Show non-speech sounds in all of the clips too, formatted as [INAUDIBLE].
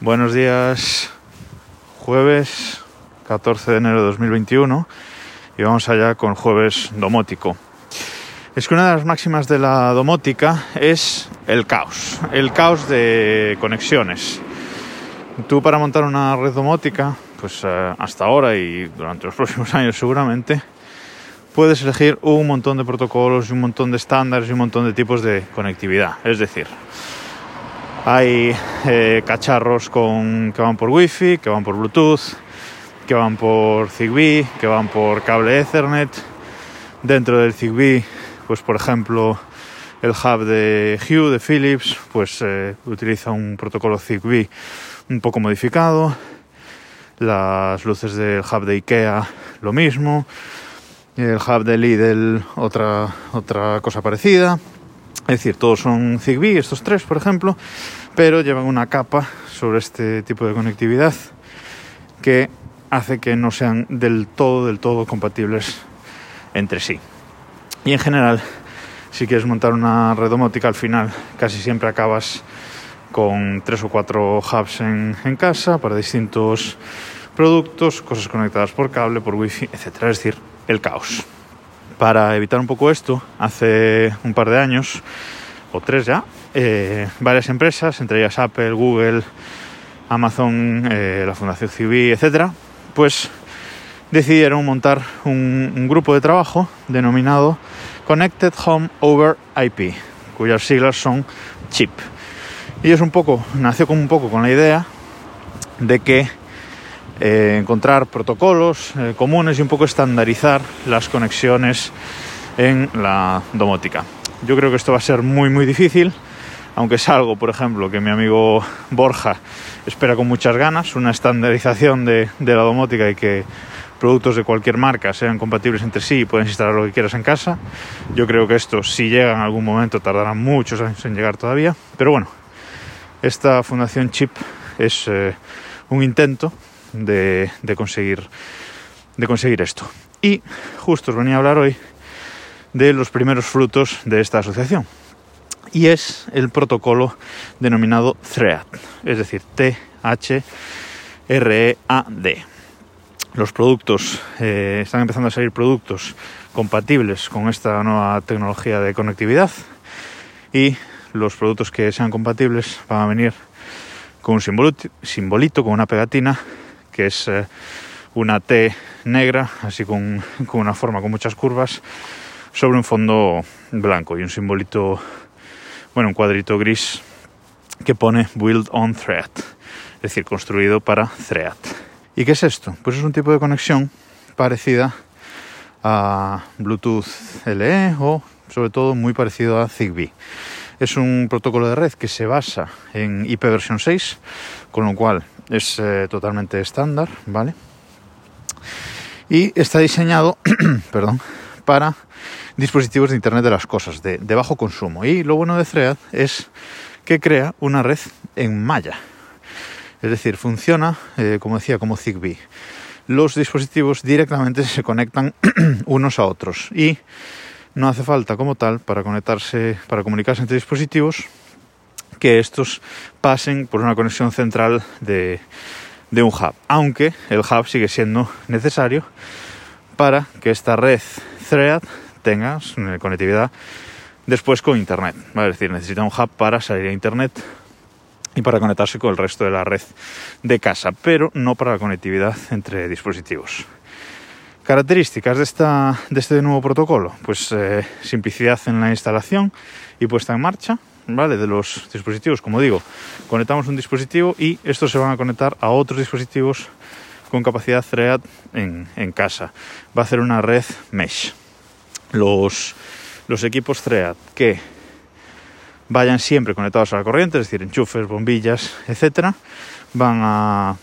Buenos días, jueves 14 de enero de 2021 y vamos allá con jueves domótico. Es que una de las máximas de la domótica es el caos, el caos de conexiones. Tú para montar una red domótica, pues eh, hasta ahora y durante los [LAUGHS] próximos años seguramente, puedes elegir un montón de protocolos y un montón de estándares y un montón de tipos de conectividad. Es decir, hay eh, cacharros con, que van por Wi-Fi, que van por Bluetooth, que van por Zigbee, que van por cable Ethernet. Dentro del Zigbee, pues por ejemplo, el hub de Hue de Philips, pues eh, utiliza un protocolo Zigbee un poco modificado. Las luces del hub de IKEA, lo mismo. El hub de Lidl, otra, otra cosa parecida. Es decir, todos son Zigbee, estos tres, por ejemplo, pero llevan una capa sobre este tipo de conectividad que hace que no sean del todo, del todo compatibles entre sí. Y en general, si quieres montar una red domótica, al final casi siempre acabas con tres o cuatro hubs en, en casa para distintos productos, cosas conectadas por cable, por wifi, etc. Es decir, el caos. Para evitar un poco esto, hace un par de años, o tres ya, eh, varias empresas, entre ellas Apple, Google, Amazon, eh, la Fundación Civil, etcétera, pues decidieron montar un, grupo de trabajo denominado Connected Home Over IP, cuyas siglas son CHIP. Y es un poco, nació un poco con la idea de que eh, encontrar protocolos comunes y un poco estandarizar las conexiones en la domótica. Yo creo que esto va a ser muy muy difícil, aunque es algo, por ejemplo, que mi amigo Borja espera con muchas ganas, una estandarización de, la domótica y que productos de cualquier marca sean compatibles entre sí y puedes instalar lo que quieras en casa. Yo creo que esto, si llega en algún momento, tardará muchos años en llegar todavía. Pero bueno, esta fundación Chip es eh, un intento de, de, conseguir, de conseguir esto. Y justo os venía a hablar hoy de los primeros frutos de esta asociación. Y es el protocolo denominado THREAD, es decir, T-H-R-E-A-D. Los productos, eh, están empezando a salir productos compatibles con esta nueva tecnología de conectividad y los productos que sean compatibles van a venir con un simbolito, con una pegatina que es eh, una T negra, así con, con, una forma con muchas curvas, sobre un fondo blanco y un simbolito, bueno, un cuadrito gris que pone Build on Thread, es decir, construido para Thread. ¿Y qué es esto? Pues es un tipo de conexión parecida a Bluetooth LE o sobre todo muy parecido a Zigbee. Es un protocolo de red que se basa en IP versión 6, con lo cual es eh, totalmente estándar, ¿vale? Y está diseñado, [CLEARS THROAT] perdón, para dispositivos de Internet de las cosas, de, bajo consumo. Y lo bueno de Thread es que crea una red en malla. Es decir, funciona, eh, como decía, como Zigbee. Los dispositivos directamente [LAUGHS] se conectan [CLEARS THROAT] unos a otros y no hace falta como tal para conectarse, para comunicarse entre dispositivos, que estos pasen por una conexión central de, de un hub, aunque el hub sigue siendo necesario para que esta red Thread tenga conectividad después con Internet. ¿vale? Es decir, necesita un hub para salir a Internet y para conectarse con el resto de la red de casa, pero no para la conectividad entre dispositivos. Características de, esta, de este nuevo protocolo, pues eh, simplicidad en la instalación y puesta en marcha, ¿vale? De los dispositivos, como digo, conectamos un dispositivo y estos se van a conectar a otros dispositivos con capacidad Thread en, en casa. Va a hacer una red mesh. Los, equipos Thread que vayan siempre conectados a la corriente, es decir, enchufes, bombillas, etcétera, van a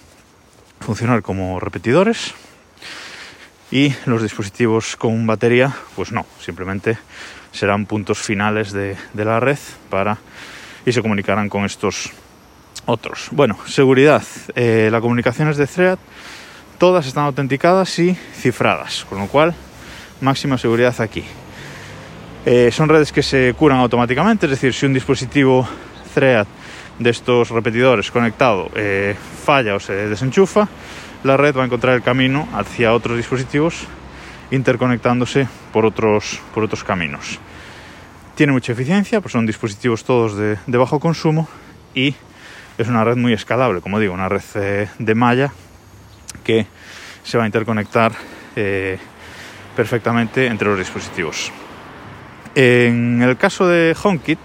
funcionar como repetidores y los dispositivos con batería, pues no, simplemente serán puntos finales de, de la red para y se comunicarán con estos otros. Bueno, seguridad. Eh, las comunicaciones de Thread todas están autenticadas y cifradas, con lo cual máxima seguridad aquí. Eh, son redes que se curan automáticamente, es decir, si un dispositivo Thread de estos repetidores conectado eh, falla o se desenchufa, la red va a encontrar el camino hacia otros dispositivos interconectándose por otros, por otros caminos. Tiene mucha eficiencia, pues son dispositivos todos de, de bajo consumo y es una red muy escalable, como digo, una red eh, de malla que se va a interconectar eh, perfectamente entre los dispositivos. En el caso de HomeKit,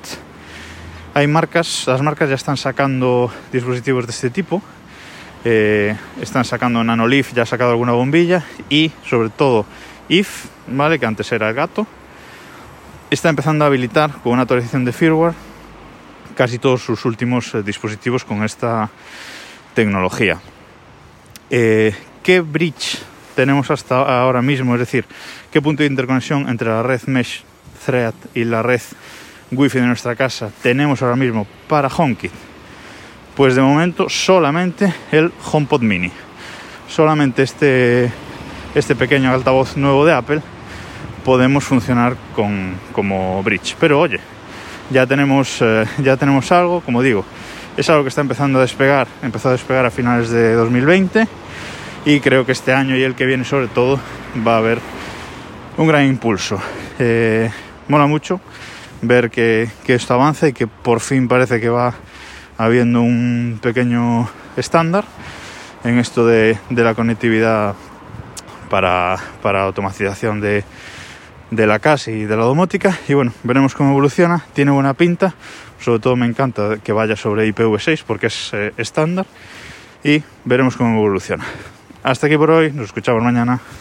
hay marcas, las marcas ya están sacando dispositivos de este tipo. Eh, están sacando Nanolith, ya ha sacado alguna bombilla y sobre todo IF, ¿vale? que antes era el gato, está empezando a habilitar con una actualización de firmware casi todos sus últimos eh, dispositivos con esta tecnología. Eh, ¿Qué bridge tenemos hasta ahora mismo? Es decir, ¿qué punto de interconexión entre la red Mesh Thread y la red Wi-Fi de nuestra casa tenemos ahora mismo para HomeKit? Pues de momento solamente el HomePod Mini. Solamente este, este pequeño altavoz nuevo de Apple podemos funcionar con, como bridge. Pero oye, ya tenemos, eh, ya tenemos algo, como digo, es algo que está empezando a despegar, empezó a despegar a finales de 2020 y creo que este año y el que viene sobre todo va a haber un gran impulso. Eh, mola mucho ver que, que, esto avanza y que por fin parece que va habiendo un pequeño estándar en esto de, de la conectividad para, para automatización de, de la casa y de la domótica y bueno, veremos cómo evoluciona, tiene buena pinta, sobre todo me encanta que vaya sobre IPv6 porque es eh, estándar y veremos cómo evoluciona. Hasta aquí por hoy, nos escuchamos mañana.